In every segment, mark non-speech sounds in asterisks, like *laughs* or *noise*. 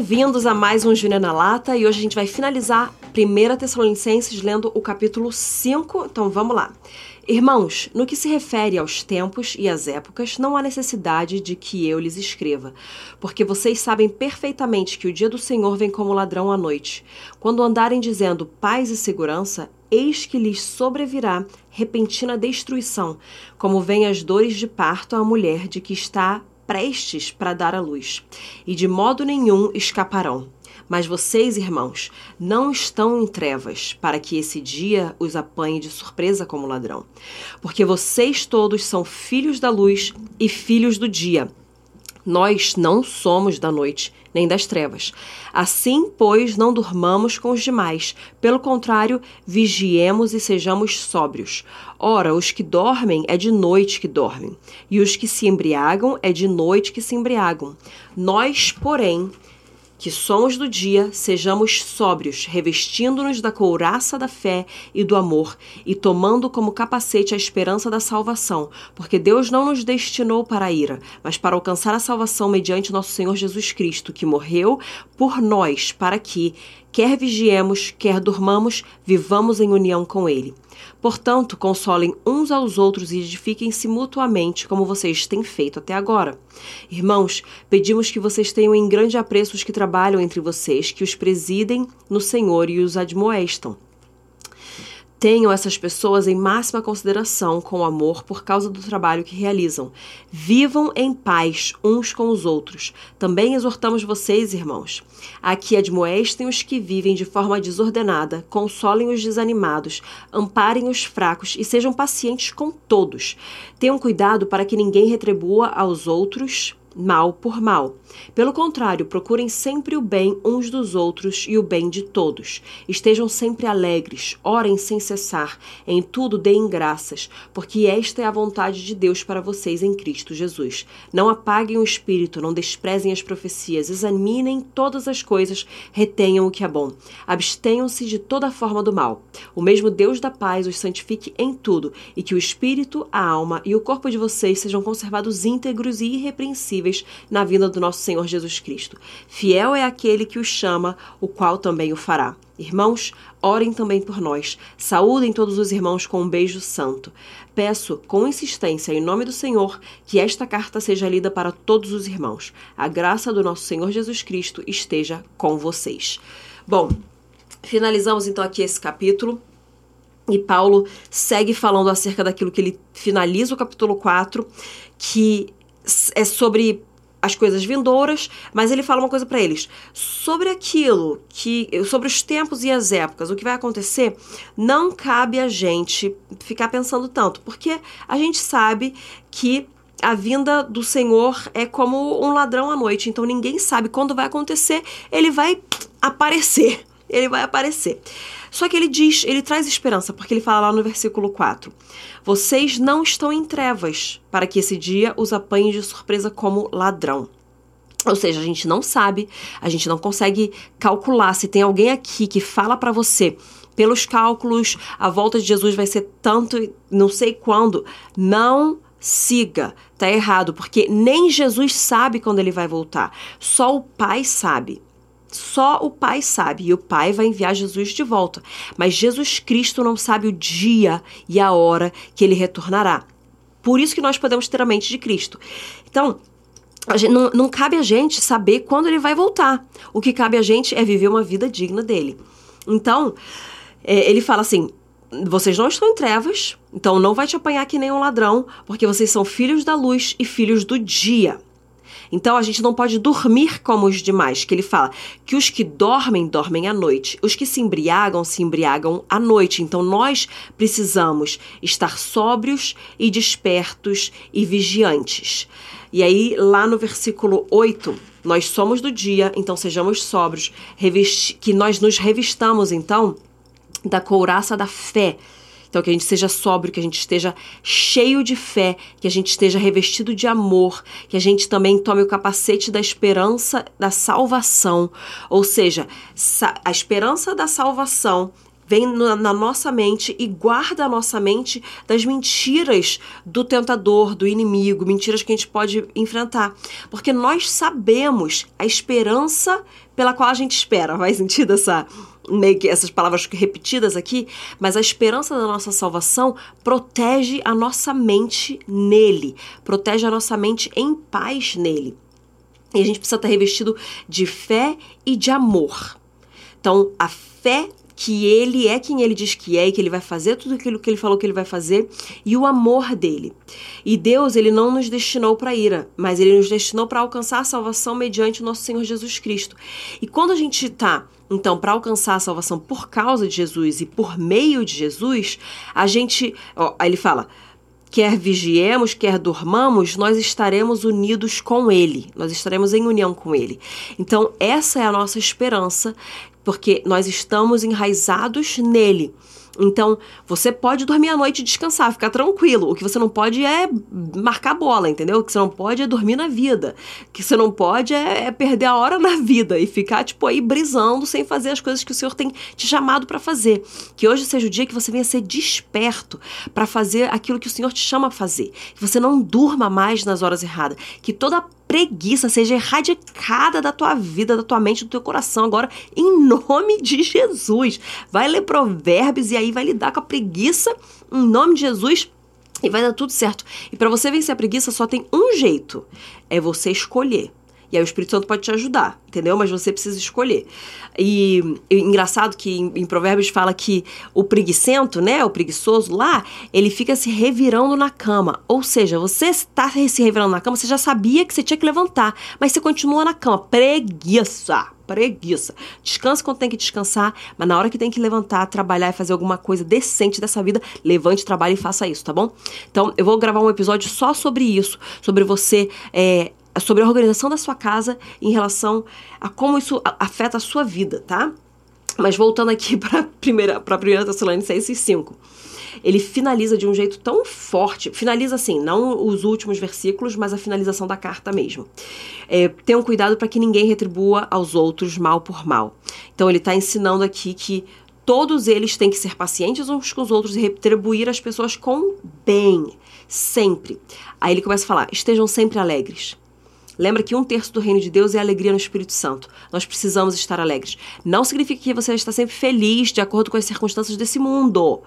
Bem-vindos a mais um Júnior na Lata e hoje a gente vai finalizar 1 Tessalonicenses lendo o capítulo 5. Então vamos lá. Irmãos, no que se refere aos tempos e às épocas, não há necessidade de que eu lhes escreva, porque vocês sabem perfeitamente que o dia do Senhor vem como ladrão à noite. Quando andarem dizendo paz e segurança, eis que lhes sobrevirá repentina destruição, como vem as dores de parto à mulher de que está prestes para dar à luz, e de modo nenhum escaparão. Mas vocês, irmãos, não estão em trevas, para que esse dia os apanhe de surpresa como ladrão. Porque vocês todos são filhos da luz e filhos do dia. Nós não somos da noite nem das trevas. Assim, pois, não durmamos com os demais. Pelo contrário, vigiemos e sejamos sóbrios. Ora, os que dormem é de noite que dormem, e os que se embriagam é de noite que se embriagam. Nós, porém, que somos do dia, sejamos sóbrios, revestindo-nos da couraça da fé e do amor, e tomando como capacete a esperança da salvação, porque Deus não nos destinou para a ira, mas para alcançar a salvação mediante nosso Senhor Jesus Cristo, que morreu por nós, para que, quer vigiemos, quer durmamos, vivamos em união com Ele. Portanto, consolem uns aos outros e edifiquem-se mutuamente, como vocês têm feito até agora. Irmãos, pedimos que vocês tenham em grande apreço os que trabalham entre vocês, que os presidem no Senhor e os admoestam. Tenham essas pessoas em máxima consideração com amor por causa do trabalho que realizam. Vivam em paz uns com os outros. Também exortamos vocês, irmãos, a que admoestem os que vivem de forma desordenada, consolem os desanimados, amparem os fracos e sejam pacientes com todos. Tenham cuidado para que ninguém retribua aos outros mal por mal. Pelo contrário, procurem sempre o bem uns dos outros e o bem de todos. Estejam sempre alegres, orem sem cessar, em tudo deem graças, porque esta é a vontade de Deus para vocês em Cristo Jesus. Não apaguem o espírito, não desprezem as profecias, examinem todas as coisas, retenham o que é bom. Abstenham-se de toda forma do mal. O mesmo Deus da paz os santifique em tudo, e que o espírito, a alma e o corpo de vocês sejam conservados íntegros e irrepreensíveis na vinda do nosso Senhor Jesus Cristo. Fiel é aquele que o chama, o qual também o fará. Irmãos, orem também por nós. Saúdem todos os irmãos com um beijo santo. Peço, com insistência, em nome do Senhor, que esta carta seja lida para todos os irmãos. A graça do nosso Senhor Jesus Cristo esteja com vocês. Bom, finalizamos então aqui esse capítulo. E Paulo segue falando acerca daquilo que ele finaliza o capítulo 4, que é sobre as coisas vindouras, mas ele fala uma coisa para eles. Sobre aquilo que sobre os tempos e as épocas, o que vai acontecer, não cabe a gente ficar pensando tanto, porque a gente sabe que a vinda do Senhor é como um ladrão à noite, então ninguém sabe quando vai acontecer, ele vai aparecer, ele vai aparecer. Só que ele diz, ele traz esperança, porque ele fala lá no versículo 4: Vocês não estão em trevas, para que esse dia os apanhe de surpresa como ladrão. Ou seja, a gente não sabe, a gente não consegue calcular se tem alguém aqui que fala para você pelos cálculos, a volta de Jesus vai ser tanto, não sei quando. Não siga, tá errado, porque nem Jesus sabe quando ele vai voltar. Só o Pai sabe. Só o Pai sabe e o Pai vai enviar Jesus de volta. Mas Jesus Cristo não sabe o dia e a hora que ele retornará. Por isso que nós podemos ter a mente de Cristo. Então, Gente, não, não, cabe a gente saber quando ele vai voltar. O que cabe a gente é viver uma vida digna dele. Então, é, ele fala assim: vocês não estão em trevas, então não vai te apanhar que nem um ladrão, porque vocês são filhos da luz e filhos do dia. Então a gente não pode dormir como os demais, que ele fala que os que dormem, dormem à noite. Os que se embriagam, se embriagam à noite. Então nós precisamos estar sóbrios e despertos e vigiantes. E aí, lá no versículo 8, nós somos do dia, então sejamos sóbrios, que nós nos revistamos, então, da couraça da fé então, que a gente seja sóbrio, que a gente esteja cheio de fé, que a gente esteja revestido de amor, que a gente também tome o capacete da esperança da salvação. Ou seja, a esperança da salvação vem na nossa mente e guarda a nossa mente das mentiras do tentador, do inimigo, mentiras que a gente pode enfrentar. Porque nós sabemos a esperança pela qual a gente espera. Faz sentido essa meio que essas palavras repetidas aqui, mas a esperança da nossa salvação protege a nossa mente nele, protege a nossa mente em paz nele. E a gente precisa estar revestido de fé e de amor. Então, a fé que ele é quem ele diz que é e que ele vai fazer tudo aquilo que ele falou que ele vai fazer e o amor dele. E Deus, ele não nos destinou para ira, mas ele nos destinou para alcançar a salvação mediante o nosso Senhor Jesus Cristo. E quando a gente está então, para alcançar a salvação por causa de Jesus e por meio de Jesus, a gente, ó, aí ele fala, quer vigiemos, quer dormamos, nós estaremos unidos com Ele, nós estaremos em união com Ele. Então, essa é a nossa esperança, porque nós estamos enraizados nele. Então, você pode dormir à noite e descansar, ficar tranquilo. O que você não pode é marcar bola, entendeu? O que você não pode é dormir na vida. O que você não pode é, é perder a hora na vida e ficar, tipo, aí brisando sem fazer as coisas que o Senhor tem te chamado para fazer. Que hoje seja o dia que você venha ser desperto para fazer aquilo que o Senhor te chama a fazer. Que você não durma mais nas horas erradas. Que toda preguiça seja erradicada da tua vida, da tua mente, do teu coração agora, em nome de Jesus. Vai ler provérbios e aí vai lidar com a preguiça em nome de Jesus. E vai dar tudo certo. E para você vencer a preguiça só tem um jeito: é você escolher. E aí o Espírito Santo pode te ajudar, entendeu? Mas você precisa escolher. E, e engraçado que em, em, Provérbios fala que o preguiçento, né, o preguiçoso lá, ele fica se revirando na cama. Ou seja, você está se revirando na cama, você já sabia que você tinha que levantar, mas você continua na cama. Preguiça preguiça. Descansa quando tem que descansar, mas na hora que tem que levantar, trabalhar e fazer alguma coisa decente dessa vida, levante, trabalhe e faça isso, tá bom? Então, eu vou gravar um episódio só sobre isso, sobre você é, sobre a organização da sua casa em relação a como isso afeta a sua vida, tá? Mas voltando aqui *laughs* para a primeira, para a primeira Tessalonicenses 5. Ele finaliza de um jeito tão forte, finaliza assim, não os últimos versículos, mas a finalização da carta mesmo. É, tenham cuidado para que ninguém retribua aos outros mal por mal. Então ele está ensinando aqui que todos eles têm que ser pacientes uns com os outros e retribuir as pessoas com bem, sempre. Aí ele começa a falar: estejam sempre alegres. Lembra que um terço do reino de Deus é alegria no Espírito Santo. Nós precisamos estar alegres. Não significa que você está sempre feliz de acordo com as circunstâncias desse mundo,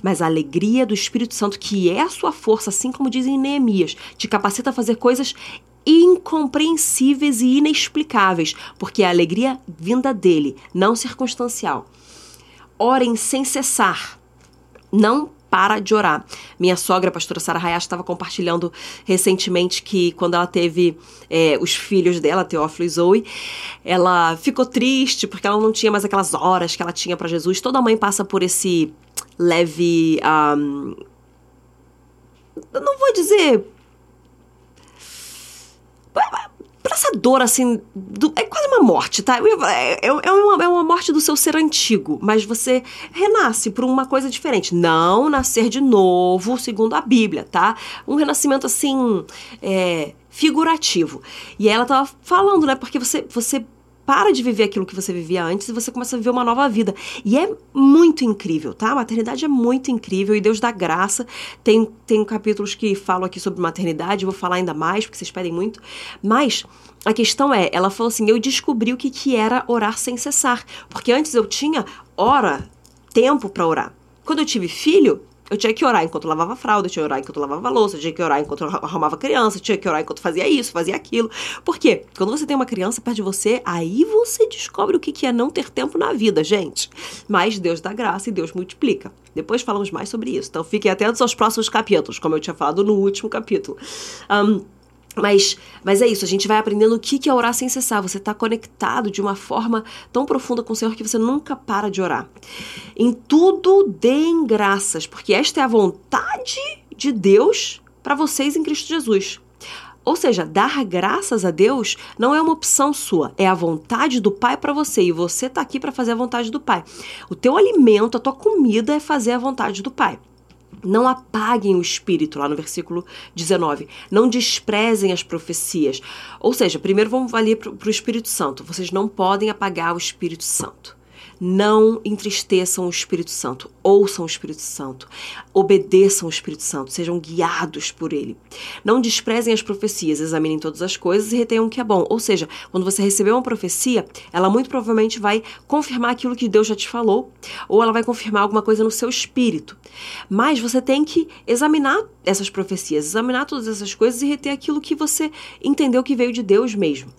mas a alegria do Espírito Santo, que é a sua força, assim como dizem Neemias, te capacita a fazer coisas incompreensíveis e inexplicáveis, porque é a alegria vinda dele, não circunstancial. Orem sem cessar. Não para de orar. Minha sogra, a pastora Sara Hayashi, estava compartilhando recentemente que quando ela teve é, os filhos dela, Teófilo e Zoe, ela ficou triste porque ela não tinha mais aquelas horas que ela tinha para Jesus. Toda mãe passa por esse leve. Um, não vou dizer essa dor, assim, do, é quase uma morte, tá? É, é, é, uma, é uma morte do seu ser antigo, mas você renasce por uma coisa diferente. Não nascer de novo, segundo a Bíblia, tá? Um renascimento, assim, é, figurativo. E ela tava falando, né? Porque você, você para de viver aquilo que você vivia antes e você começa a viver uma nova vida. E é muito incrível, tá? A maternidade é muito incrível e Deus dá graça. Tem, tem capítulos que falam aqui sobre maternidade, vou falar ainda mais, porque vocês pedem muito. Mas a questão é, ela falou assim: eu descobri o que, que era orar sem cessar. Porque antes eu tinha hora, tempo para orar. Quando eu tive filho, eu tinha que orar enquanto lavava fralda, eu tinha que orar enquanto lavava louça, eu tinha que orar enquanto arrumava criança, eu tinha que orar enquanto fazia isso, fazia aquilo. Por quê? Quando você tem uma criança perto de você, aí você descobre o que é não ter tempo na vida, gente. Mas Deus dá graça e Deus multiplica. Depois falamos mais sobre isso. Então fiquem atentos aos próximos capítulos, como eu tinha falado no último capítulo. Um, mas, mas é isso, a gente vai aprendendo o que é orar sem cessar. Você está conectado de uma forma tão profunda com o Senhor que você nunca para de orar. Em tudo deem graças, porque esta é a vontade de Deus para vocês em Cristo Jesus. Ou seja, dar graças a Deus não é uma opção sua, é a vontade do Pai para você e você está aqui para fazer a vontade do Pai. O teu alimento, a tua comida é fazer a vontade do Pai. Não apaguem o espírito, lá no versículo 19. Não desprezem as profecias. Ou seja, primeiro vamos ali para o Espírito Santo. Vocês não podem apagar o Espírito Santo. Não entristeçam o Espírito Santo, ouçam o Espírito Santo, obedeçam o Espírito Santo, sejam guiados por ele. Não desprezem as profecias, examinem todas as coisas e retenham o que é bom. Ou seja, quando você receber uma profecia, ela muito provavelmente vai confirmar aquilo que Deus já te falou, ou ela vai confirmar alguma coisa no seu espírito. Mas você tem que examinar essas profecias, examinar todas essas coisas e reter aquilo que você entendeu que veio de Deus mesmo.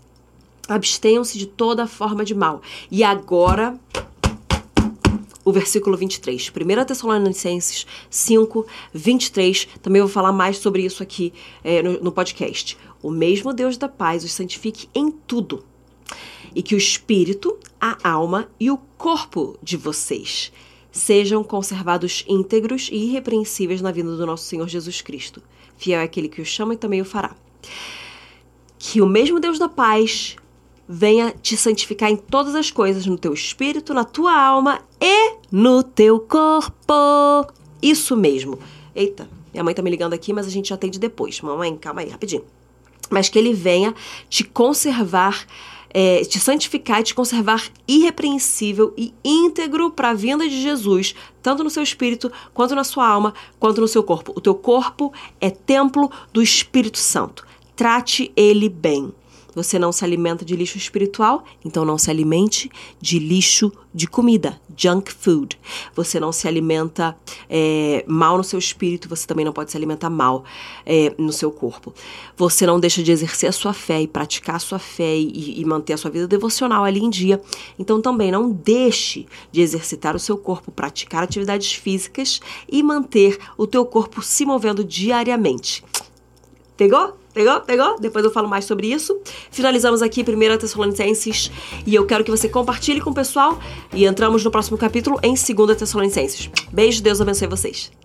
Abstenham-se de toda forma de mal. E agora, o versículo 23. 1 Tessalonicenses 5, 23. Também vou falar mais sobre isso aqui é, no, no podcast. O mesmo Deus da paz os santifique em tudo. E que o espírito, a alma e o corpo de vocês sejam conservados íntegros e irrepreensíveis na vinda do nosso Senhor Jesus Cristo. Fiel é aquele que o chama e também o fará. Que o mesmo Deus da paz venha te santificar em todas as coisas, no teu espírito, na tua alma e no teu corpo. Isso mesmo. Eita, minha mãe tá me ligando aqui, mas a gente atende depois. Mamãe, calma aí, rapidinho. Mas que ele venha te conservar, é, te santificar e te conservar irrepreensível e íntegro para a vinda de Jesus, tanto no seu espírito, quanto na sua alma, quanto no seu corpo. O teu corpo é templo do Espírito Santo. Trate ele bem. Você não se alimenta de lixo espiritual, então não se alimente de lixo de comida, junk food. Você não se alimenta é, mal no seu espírito, você também não pode se alimentar mal é, no seu corpo. Você não deixa de exercer a sua fé e praticar a sua fé e, e manter a sua vida devocional ali em dia. Então também não deixe de exercitar o seu corpo, praticar atividades físicas e manter o teu corpo se movendo diariamente. Pegou? Pegou? Pegou? Depois eu falo mais sobre isso. Finalizamos aqui 1 Tessalonicenses e eu quero que você compartilhe com o pessoal e entramos no próximo capítulo em 2 Tessalonicenses. Beijo, Deus abençoe vocês.